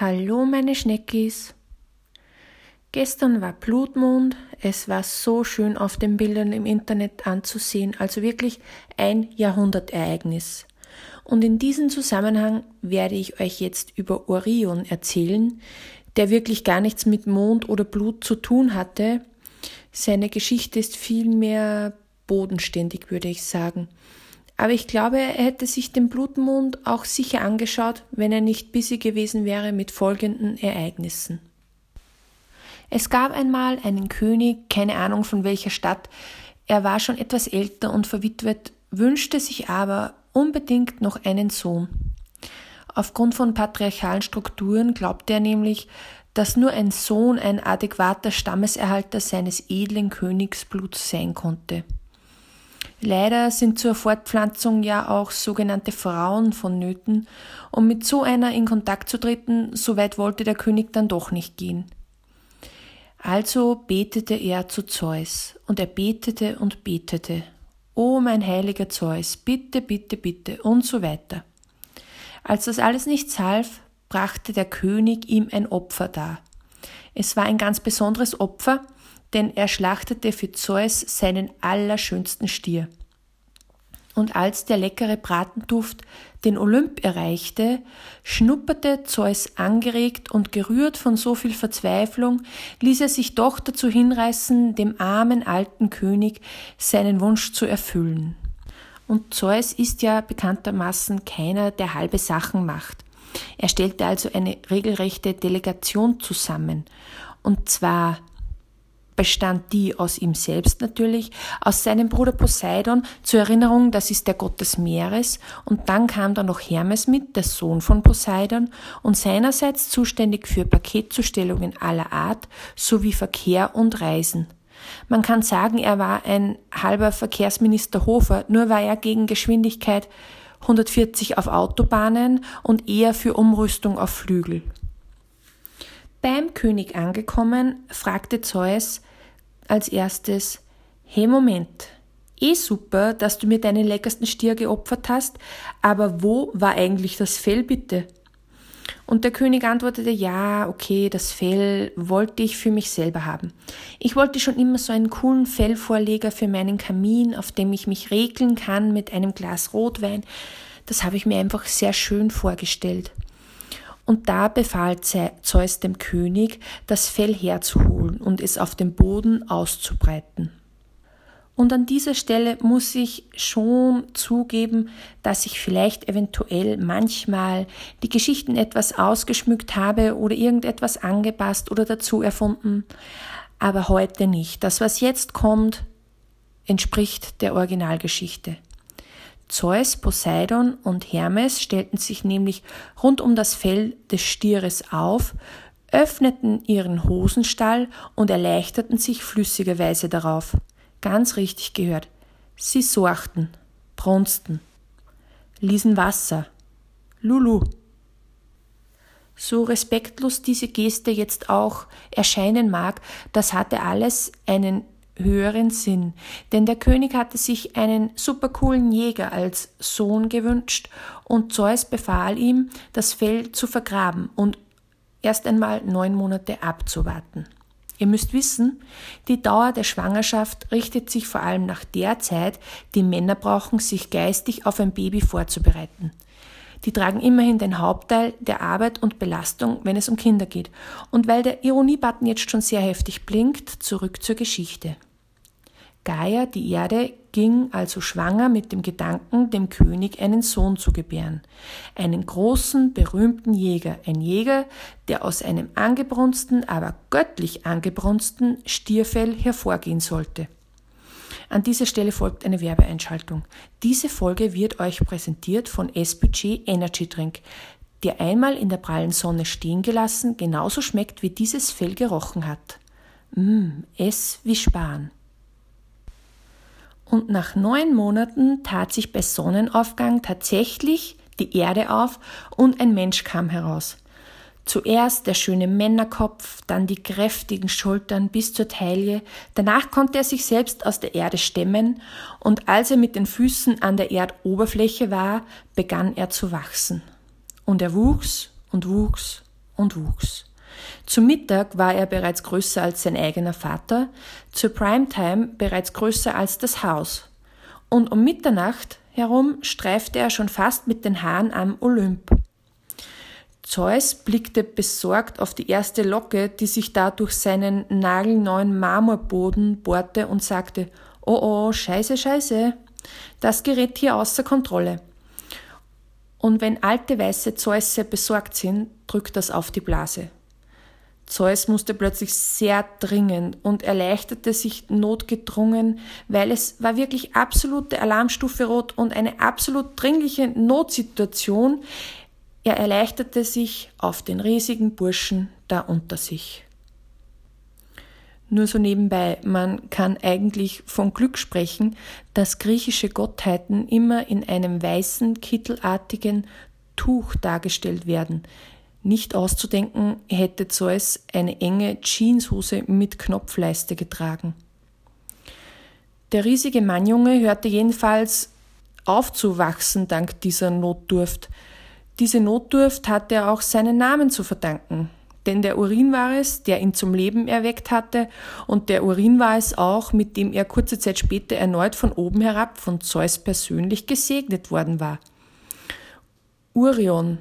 Hallo meine Schneckis. Gestern war Blutmond, es war so schön auf den Bildern im Internet anzusehen, also wirklich ein Jahrhundertereignis. Und in diesem Zusammenhang werde ich euch jetzt über Orion erzählen, der wirklich gar nichts mit Mond oder Blut zu tun hatte. Seine Geschichte ist vielmehr bodenständig, würde ich sagen. Aber ich glaube, er hätte sich den Blutmond auch sicher angeschaut, wenn er nicht busy gewesen wäre mit folgenden Ereignissen. Es gab einmal einen König, keine Ahnung von welcher Stadt, er war schon etwas älter und verwitwet, wünschte sich aber unbedingt noch einen Sohn. Aufgrund von patriarchalen Strukturen glaubte er nämlich, dass nur ein Sohn ein adäquater Stammeserhalter seines edlen Königsbluts sein konnte. Leider sind zur Fortpflanzung ja auch sogenannte Frauen vonnöten, um mit so einer in Kontakt zu treten, so weit wollte der König dann doch nicht gehen. Also betete er zu Zeus, und er betete und betete. O mein heiliger Zeus, bitte, bitte, bitte, und so weiter. Als das alles nichts half, brachte der König ihm ein Opfer dar. Es war ein ganz besonderes Opfer, denn er schlachtete für Zeus seinen allerschönsten Stier. Und als der leckere Bratenduft den Olymp erreichte, schnupperte Zeus angeregt und gerührt von so viel Verzweiflung, ließ er sich doch dazu hinreißen, dem armen alten König seinen Wunsch zu erfüllen. Und Zeus ist ja bekanntermaßen keiner, der halbe Sachen macht. Er stellte also eine regelrechte Delegation zusammen. Und zwar bestand die aus ihm selbst natürlich, aus seinem Bruder Poseidon, zur Erinnerung, das ist der Gott des Meeres, und dann kam da noch Hermes mit, der Sohn von Poseidon, und seinerseits zuständig für Paketzustellungen aller Art sowie Verkehr und Reisen. Man kann sagen, er war ein halber Verkehrsminister Hofer, nur war er gegen Geschwindigkeit 140 auf Autobahnen und eher für Umrüstung auf Flügel. Beim König angekommen, fragte Zeus, als erstes, hey Moment, eh super, dass du mir deinen leckersten Stier geopfert hast, aber wo war eigentlich das Fell bitte? Und der König antwortete, ja, okay, das Fell wollte ich für mich selber haben. Ich wollte schon immer so einen coolen Fellvorleger für meinen Kamin, auf dem ich mich regeln kann mit einem Glas Rotwein. Das habe ich mir einfach sehr schön vorgestellt. Und da befahl Zeus dem König, das Fell herzuholen und es auf dem Boden auszubreiten. Und an dieser Stelle muss ich schon zugeben, dass ich vielleicht eventuell manchmal die Geschichten etwas ausgeschmückt habe oder irgendetwas angepasst oder dazu erfunden, aber heute nicht. Das, was jetzt kommt, entspricht der Originalgeschichte. Zeus, Poseidon und Hermes stellten sich nämlich rund um das Fell des Stieres auf, öffneten ihren Hosenstall und erleichterten sich flüssigerweise darauf. Ganz richtig gehört. Sie sorchten, brunsten, ließen Wasser. Lulu. So respektlos diese Geste jetzt auch erscheinen mag, das hatte alles einen höheren Sinn, denn der König hatte sich einen supercoolen Jäger als Sohn gewünscht und Zeus befahl ihm, das Fell zu vergraben und erst einmal neun Monate abzuwarten. Ihr müsst wissen, die Dauer der Schwangerschaft richtet sich vor allem nach der Zeit, die Männer brauchen, sich geistig auf ein Baby vorzubereiten. Die tragen immerhin den Hauptteil der Arbeit und Belastung, wenn es um Kinder geht. Und weil der Ironiebutton jetzt schon sehr heftig blinkt, zurück zur Geschichte. Gaia, die Erde, ging also schwanger mit dem Gedanken, dem König einen Sohn zu gebären. Einen großen, berühmten Jäger. Ein Jäger, der aus einem angebrunsten, aber göttlich angebrunsten Stierfell hervorgehen sollte. An dieser Stelle folgt eine Werbeeinschaltung. Diese Folge wird euch präsentiert von S-Budget Energy Drink, der einmal in der prallen Sonne stehen gelassen genauso schmeckt, wie dieses Fell gerochen hat. Mmm, S wie Sparen. Und nach neun Monaten tat sich bei Sonnenaufgang tatsächlich die Erde auf und ein Mensch kam heraus. Zuerst der schöne Männerkopf, dann die kräftigen Schultern bis zur Taille, danach konnte er sich selbst aus der Erde stemmen, und als er mit den Füßen an der Erdoberfläche war, begann er zu wachsen. Und er wuchs und wuchs und wuchs. Zum Mittag war er bereits größer als sein eigener Vater, zur Primetime bereits größer als das Haus. Und um Mitternacht herum streifte er schon fast mit den Haaren am Olymp. Zeus blickte besorgt auf die erste Locke, die sich da durch seinen nagelneuen Marmorboden bohrte und sagte, oh oh, scheiße, scheiße, das gerät hier außer Kontrolle. Und wenn alte weiße Zeusse besorgt sind, drückt das auf die Blase. Zeus musste plötzlich sehr dringend und erleichterte sich notgedrungen, weil es war wirklich absolute Alarmstufe rot und eine absolut dringliche Notsituation. Er erleichterte sich auf den riesigen Burschen da unter sich. Nur so nebenbei, man kann eigentlich von Glück sprechen, dass griechische Gottheiten immer in einem weißen, kittelartigen Tuch dargestellt werden, nicht auszudenken hätte Zeus eine enge Jeanshose mit Knopfleiste getragen. Der riesige Mannjunge hörte jedenfalls aufzuwachsen dank dieser Notdurft. Diese Notdurft hatte er auch seinen Namen zu verdanken. Denn der Urin war es, der ihn zum Leben erweckt hatte, und der Urin war es auch, mit dem er kurze Zeit später erneut von oben herab von Zeus persönlich gesegnet worden war. Urion,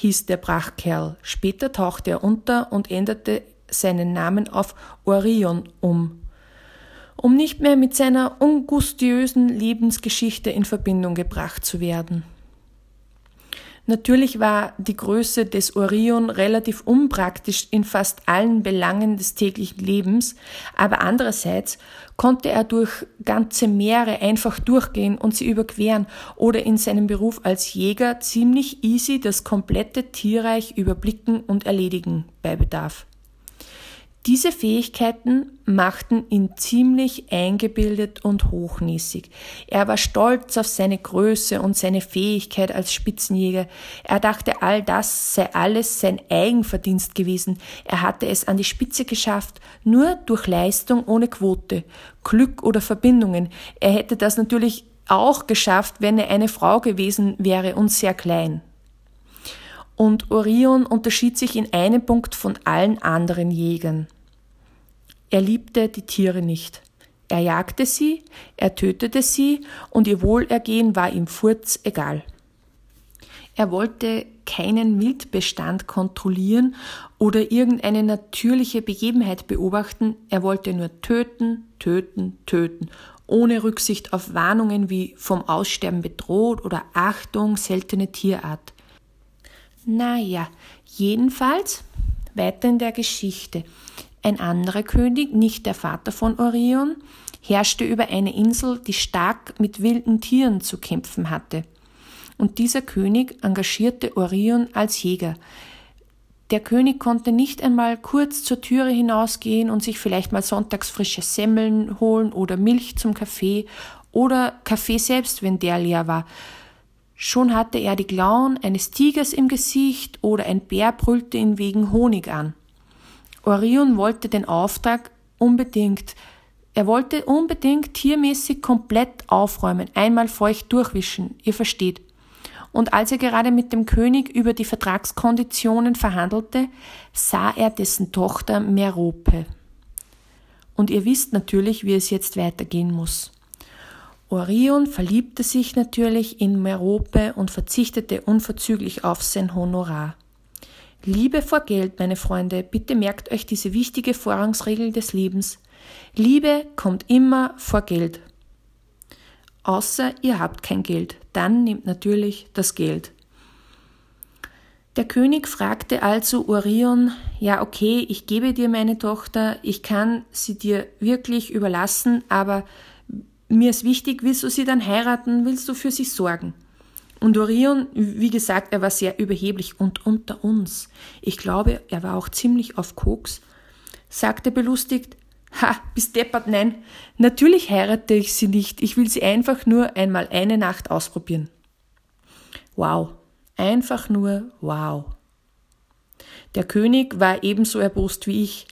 hieß der Prachtkerl. Später tauchte er unter und änderte seinen Namen auf Orion um, um nicht mehr mit seiner ungustiösen Lebensgeschichte in Verbindung gebracht zu werden. Natürlich war die Größe des Orion relativ unpraktisch in fast allen Belangen des täglichen Lebens, aber andererseits konnte er durch ganze Meere einfach durchgehen und sie überqueren oder in seinem Beruf als Jäger ziemlich easy das komplette Tierreich überblicken und erledigen bei Bedarf. Diese Fähigkeiten machten ihn ziemlich eingebildet und hochnäsig. Er war stolz auf seine Größe und seine Fähigkeit als Spitzenjäger. Er dachte, all das sei alles sein Eigenverdienst gewesen. Er hatte es an die Spitze geschafft, nur durch Leistung ohne Quote, Glück oder Verbindungen. Er hätte das natürlich auch geschafft, wenn er eine Frau gewesen wäre und sehr klein. Und Orion unterschied sich in einem Punkt von allen anderen Jägern. Er liebte die Tiere nicht. Er jagte sie, er tötete sie und ihr Wohlergehen war ihm furz egal. Er wollte keinen Wildbestand kontrollieren oder irgendeine natürliche Begebenheit beobachten, er wollte nur töten, töten, töten, ohne Rücksicht auf Warnungen wie vom Aussterben bedroht oder Achtung, seltene Tierart. Naja, jedenfalls weiter in der Geschichte. Ein anderer König, nicht der Vater von Orion, herrschte über eine Insel, die stark mit wilden Tieren zu kämpfen hatte. Und dieser König engagierte Orion als Jäger. Der König konnte nicht einmal kurz zur Türe hinausgehen und sich vielleicht mal sonntags frische Semmeln holen oder Milch zum Kaffee oder Kaffee selbst, wenn der leer war. Schon hatte er die Klauen eines Tigers im Gesicht oder ein Bär brüllte ihn wegen Honig an. Orion wollte den Auftrag unbedingt. Er wollte unbedingt tiermäßig komplett aufräumen, einmal feucht durchwischen, ihr versteht. Und als er gerade mit dem König über die Vertragskonditionen verhandelte, sah er dessen Tochter Merope. Und ihr wisst natürlich, wie es jetzt weitergehen muss. Orion verliebte sich natürlich in Merope und verzichtete unverzüglich auf sein Honorar. Liebe vor Geld, meine Freunde, bitte merkt euch diese wichtige Vorrangsregel des Lebens. Liebe kommt immer vor Geld. Außer ihr habt kein Geld, dann nehmt natürlich das Geld. Der König fragte also Orion, ja okay, ich gebe dir meine Tochter, ich kann sie dir wirklich überlassen, aber mir ist wichtig, willst du sie dann heiraten, willst du für sie sorgen? Und Orion, wie gesagt, er war sehr überheblich und unter uns, ich glaube, er war auch ziemlich auf Koks, sagte belustigt, Ha, bis deppert, nein, natürlich heirate ich sie nicht, ich will sie einfach nur einmal eine Nacht ausprobieren. Wow, einfach nur wow. Der König war ebenso erbost wie ich,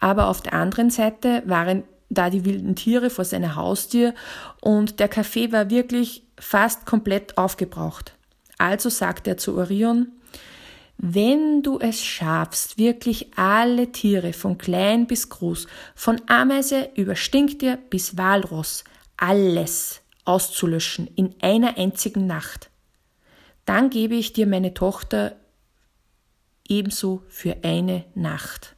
aber auf der anderen Seite waren da die wilden Tiere vor seiner Haustür und der Kaffee war wirklich fast komplett aufgebraucht. Also sagte er zu Orion, Wenn du es schaffst, wirklich alle Tiere von klein bis groß, von Ameise über Stinktier bis Walross, alles auszulöschen in einer einzigen Nacht, dann gebe ich dir meine Tochter ebenso für eine Nacht.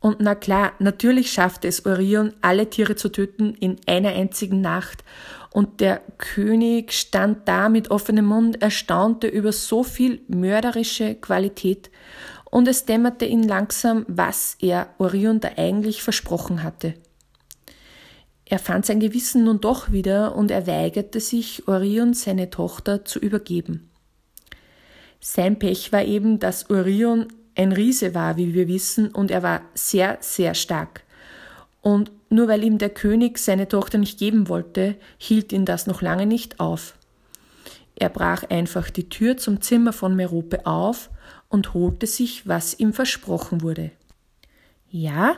Und na klar, natürlich schaffte es Orion, alle Tiere zu töten in einer einzigen Nacht. Und der König stand da mit offenem Mund, erstaunte über so viel mörderische Qualität. Und es dämmerte ihn langsam, was er Orion da eigentlich versprochen hatte. Er fand sein Gewissen nun doch wieder und er weigerte sich, Orion seine Tochter zu übergeben. Sein Pech war eben, dass Orion ein Riese war, wie wir wissen, und er war sehr, sehr stark. Und nur weil ihm der König seine Tochter nicht geben wollte, hielt ihn das noch lange nicht auf. Er brach einfach die Tür zum Zimmer von Merope auf und holte sich, was ihm versprochen wurde. Ja,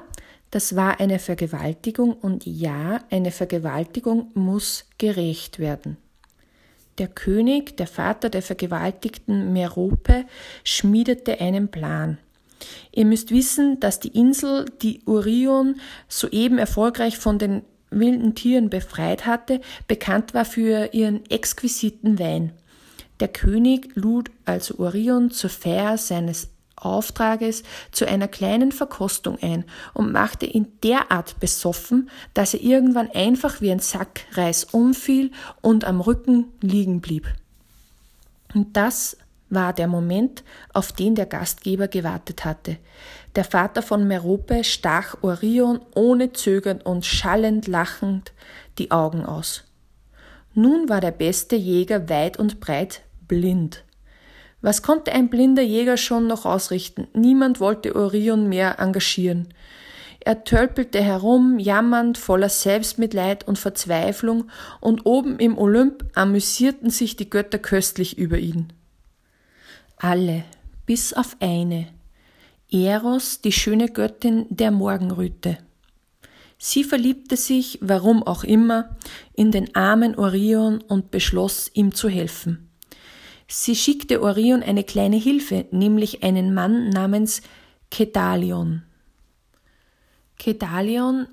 das war eine Vergewaltigung und ja, eine Vergewaltigung muss gerecht werden. Der König, der Vater der vergewaltigten Merope, schmiedete einen Plan. Ihr müsst wissen, dass die Insel, die Urion soeben erfolgreich von den wilden Tieren befreit hatte, bekannt war für ihren exquisiten Wein. Der König lud also Orion zur Feier seines Auftrages zu einer kleinen Verkostung ein und machte ihn derart besoffen, dass er irgendwann einfach wie ein Sack Reis umfiel und am Rücken liegen blieb. Und das war der Moment, auf den der Gastgeber gewartet hatte. Der Vater von Merope stach Orion ohne Zögern und schallend lachend die Augen aus. Nun war der beste Jäger weit und breit blind. Was konnte ein blinder Jäger schon noch ausrichten? Niemand wollte Orion mehr engagieren. Er tölpelte herum, jammernd, voller Selbstmitleid und Verzweiflung, und oben im Olymp amüsierten sich die Götter köstlich über ihn. Alle, bis auf eine, Eros, die schöne Göttin der Morgenröte. Sie verliebte sich, warum auch immer, in den armen Orion und beschloss, ihm zu helfen. Sie schickte Orion eine kleine Hilfe, nämlich einen Mann namens Kedalion. Kedalion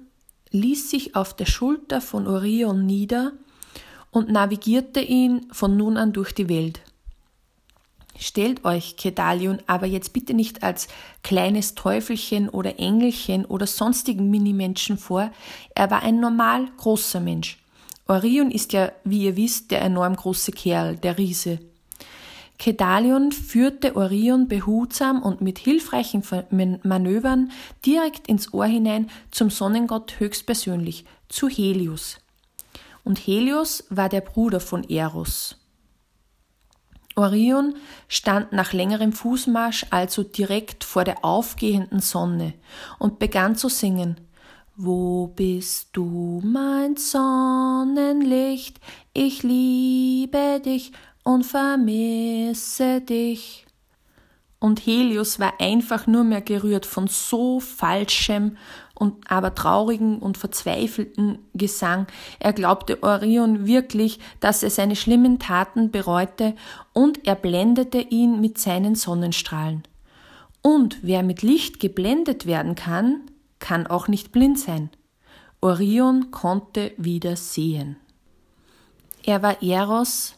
ließ sich auf der Schulter von Orion nieder und navigierte ihn von nun an durch die Welt. Stellt euch Kedalion aber jetzt bitte nicht als kleines Teufelchen oder Engelchen oder sonstigen Minimenschen vor, er war ein normal großer Mensch. Orion ist ja, wie ihr wisst, der enorm große Kerl, der Riese. Kedalion führte Orion behutsam und mit hilfreichen Manövern direkt ins Ohr hinein zum Sonnengott höchstpersönlich, zu Helios. Und Helios war der Bruder von Eros. Orion stand nach längerem Fußmarsch also direkt vor der aufgehenden Sonne und begann zu singen. Wo bist du, mein Sonnenlicht? Ich liebe dich und vermisse dich. Und Helios war einfach nur mehr gerührt von so falschem und aber traurigen und verzweifelten Gesang. Er glaubte Orion wirklich, dass er seine schlimmen Taten bereute und er blendete ihn mit seinen Sonnenstrahlen. Und wer mit Licht geblendet werden kann, kann auch nicht blind sein. Orion konnte wieder sehen. Er war Eros,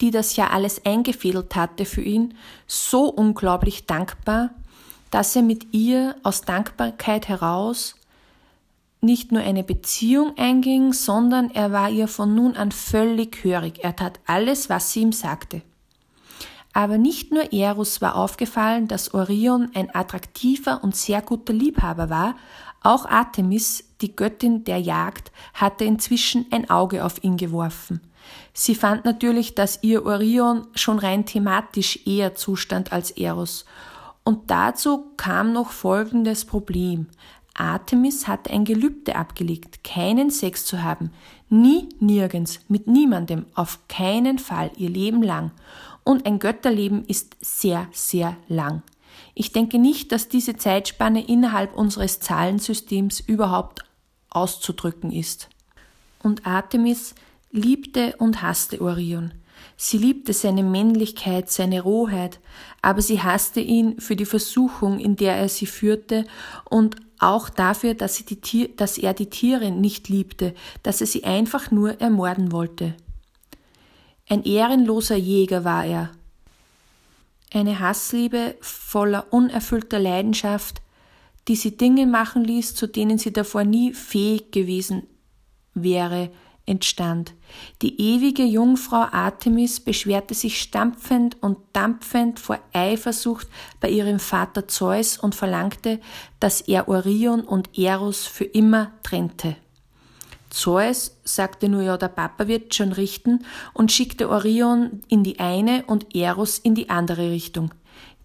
die das ja alles eingefädelt hatte für ihn, so unglaublich dankbar, dass er mit ihr aus Dankbarkeit heraus nicht nur eine Beziehung einging, sondern er war ihr von nun an völlig hörig. Er tat alles, was sie ihm sagte. Aber nicht nur Eros war aufgefallen, dass Orion ein attraktiver und sehr guter Liebhaber war, auch Artemis, die Göttin der Jagd, hatte inzwischen ein Auge auf ihn geworfen. Sie fand natürlich, dass ihr Orion schon rein thematisch eher zustand als Eros. Und dazu kam noch folgendes Problem. Artemis hatte ein Gelübde abgelegt, keinen Sex zu haben, nie, nirgends, mit niemandem, auf keinen Fall ihr Leben lang. Und ein Götterleben ist sehr, sehr lang. Ich denke nicht, dass diese Zeitspanne innerhalb unseres Zahlensystems überhaupt auszudrücken ist. Und Artemis liebte und hasste Orion. Sie liebte seine Männlichkeit, seine Rohheit, aber sie hasste ihn für die Versuchung, in der er sie führte und auch dafür, dass, die dass er die Tiere nicht liebte, dass er sie einfach nur ermorden wollte. Ein ehrenloser Jäger war er. Eine Hassliebe voller unerfüllter Leidenschaft, die sie Dinge machen ließ, zu denen sie davor nie fähig gewesen wäre, entstand. Die ewige Jungfrau Artemis beschwerte sich stampfend und dampfend vor Eifersucht bei ihrem Vater Zeus und verlangte, dass er Orion und Eros für immer trennte. Zeus sagte nur, ja, der Papa wird schon richten und schickte Orion in die eine und Eros in die andere Richtung.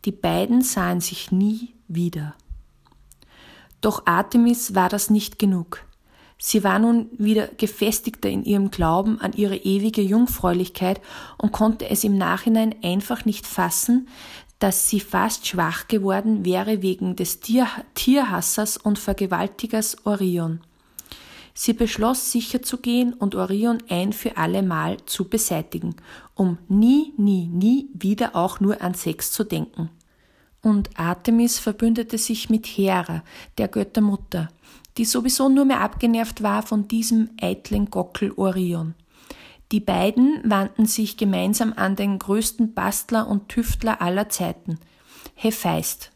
Die beiden sahen sich nie wieder. Doch Artemis war das nicht genug. Sie war nun wieder gefestigter in ihrem Glauben an ihre ewige Jungfräulichkeit und konnte es im Nachhinein einfach nicht fassen, dass sie fast schwach geworden wäre wegen des Tier Tierhassers und Vergewaltigers Orion. Sie beschloss sicher zu gehen und Orion ein für alle Mal zu beseitigen, um nie, nie, nie wieder auch nur an Sex zu denken. Und Artemis verbündete sich mit Hera, der Göttermutter, die sowieso nur mehr abgenervt war von diesem eitlen Gockel Orion. Die beiden wandten sich gemeinsam an den größten Bastler und Tüftler aller Zeiten, Hephaist.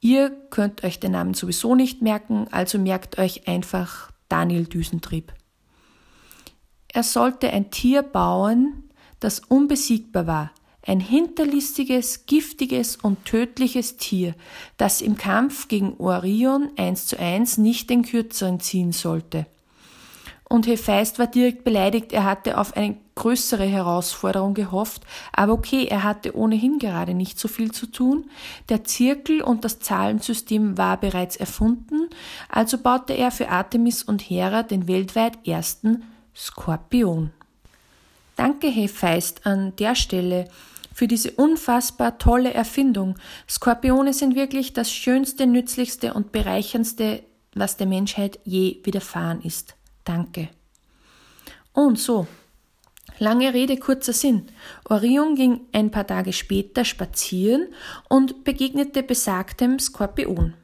Ihr könnt euch den Namen sowieso nicht merken, also merkt euch einfach Daniel Düsentrieb. Er sollte ein Tier bauen, das unbesiegbar war, ein hinterlistiges, giftiges und tödliches Tier, das im Kampf gegen Orion eins zu eins nicht den Kürzeren ziehen sollte. Und Hephaist war direkt beleidigt, er hatte auf eine größere Herausforderung gehofft, aber okay, er hatte ohnehin gerade nicht so viel zu tun. Der Zirkel und das Zahlensystem war bereits erfunden, also baute er für Artemis und Hera den weltweit ersten Skorpion. Danke, Hephaist, an der Stelle für diese unfassbar tolle Erfindung. Skorpione sind wirklich das schönste, nützlichste und bereicherndste, was der Menschheit je widerfahren ist. Danke. Und so. Lange Rede, kurzer Sinn. Orion ging ein paar Tage später spazieren und begegnete besagtem Skorpion.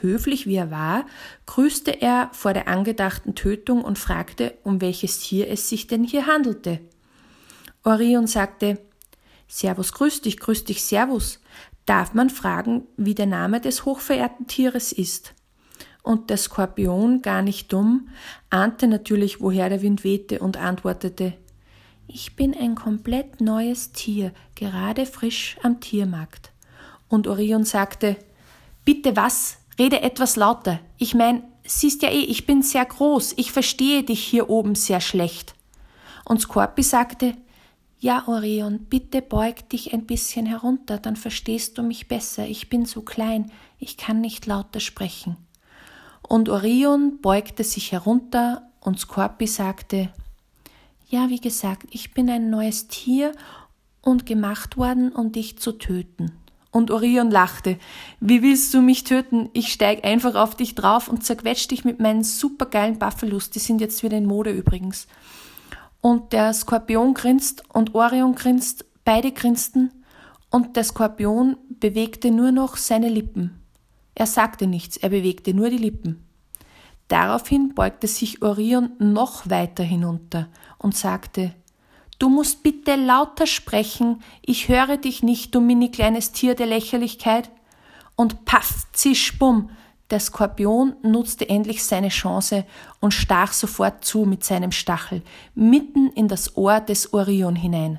Höflich wie er war, grüßte er vor der angedachten Tötung und fragte, um welches Tier es sich denn hier handelte. Orion sagte, Servus, grüß dich, grüß dich, Servus. Darf man fragen, wie der Name des hochverehrten Tieres ist? Und der Skorpion, gar nicht dumm, ahnte natürlich, woher der Wind wehte und antwortete, ich bin ein komplett neues Tier, gerade frisch am Tiermarkt. Und Orion sagte, bitte was? Rede etwas lauter. Ich mein, siehst ja eh, ich bin sehr groß, ich verstehe dich hier oben sehr schlecht. Und Skorpi sagte, ja, Orion, bitte beug dich ein bisschen herunter, dann verstehst du mich besser. Ich bin so klein, ich kann nicht lauter sprechen. Und Orion beugte sich herunter und Skorpi sagte, ja, wie gesagt, ich bin ein neues Tier und gemacht worden, um dich zu töten. Und Orion lachte. Wie willst du mich töten? Ich steig einfach auf dich drauf und zerquetsch dich mit meinen supergeilen Buffalos. Die sind jetzt wieder in Mode übrigens. Und der Skorpion grinst und Orion grinst, beide grinsten und der Skorpion bewegte nur noch seine Lippen. Er sagte nichts, er bewegte nur die Lippen. Daraufhin beugte sich Orion noch weiter hinunter und sagte, Du musst bitte lauter sprechen, ich höre dich nicht, du mini kleines Tier der Lächerlichkeit. Und paff, zisch, bumm, der Skorpion nutzte endlich seine Chance und stach sofort zu mit seinem Stachel, mitten in das Ohr des Orion hinein.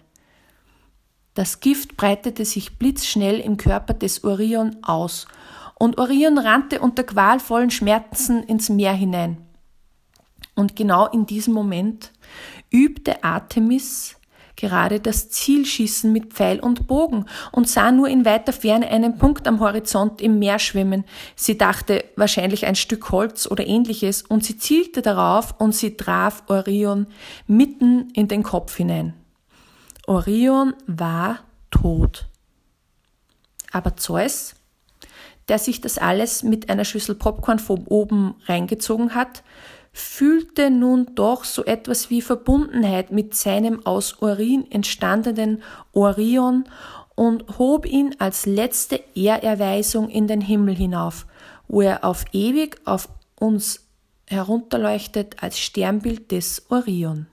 Das Gift breitete sich blitzschnell im Körper des Orion aus, und Orion rannte unter qualvollen Schmerzen ins Meer hinein. Und genau in diesem Moment übte Artemis gerade das Zielschießen mit Pfeil und Bogen und sah nur in weiter Ferne einen Punkt am Horizont im Meer schwimmen. Sie dachte wahrscheinlich ein Stück Holz oder ähnliches und sie zielte darauf und sie traf Orion mitten in den Kopf hinein. Orion war tot. Aber Zeus, der sich das alles mit einer Schüssel Popcorn von oben reingezogen hat, fühlte nun doch so etwas wie Verbundenheit mit seinem aus Urin entstandenen Orion und hob ihn als letzte Ehrerweisung in den Himmel hinauf, wo er auf ewig auf uns herunterleuchtet als Sternbild des Orion.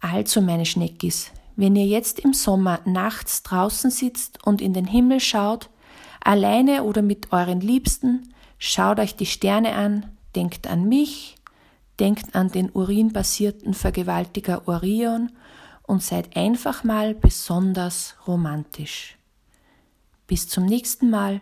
Also, meine Schneckis, wenn ihr jetzt im Sommer nachts draußen sitzt und in den Himmel schaut, alleine oder mit euren Liebsten, schaut euch die Sterne an, denkt an mich, denkt an den urinbasierten Vergewaltiger Orion und seid einfach mal besonders romantisch. Bis zum nächsten Mal,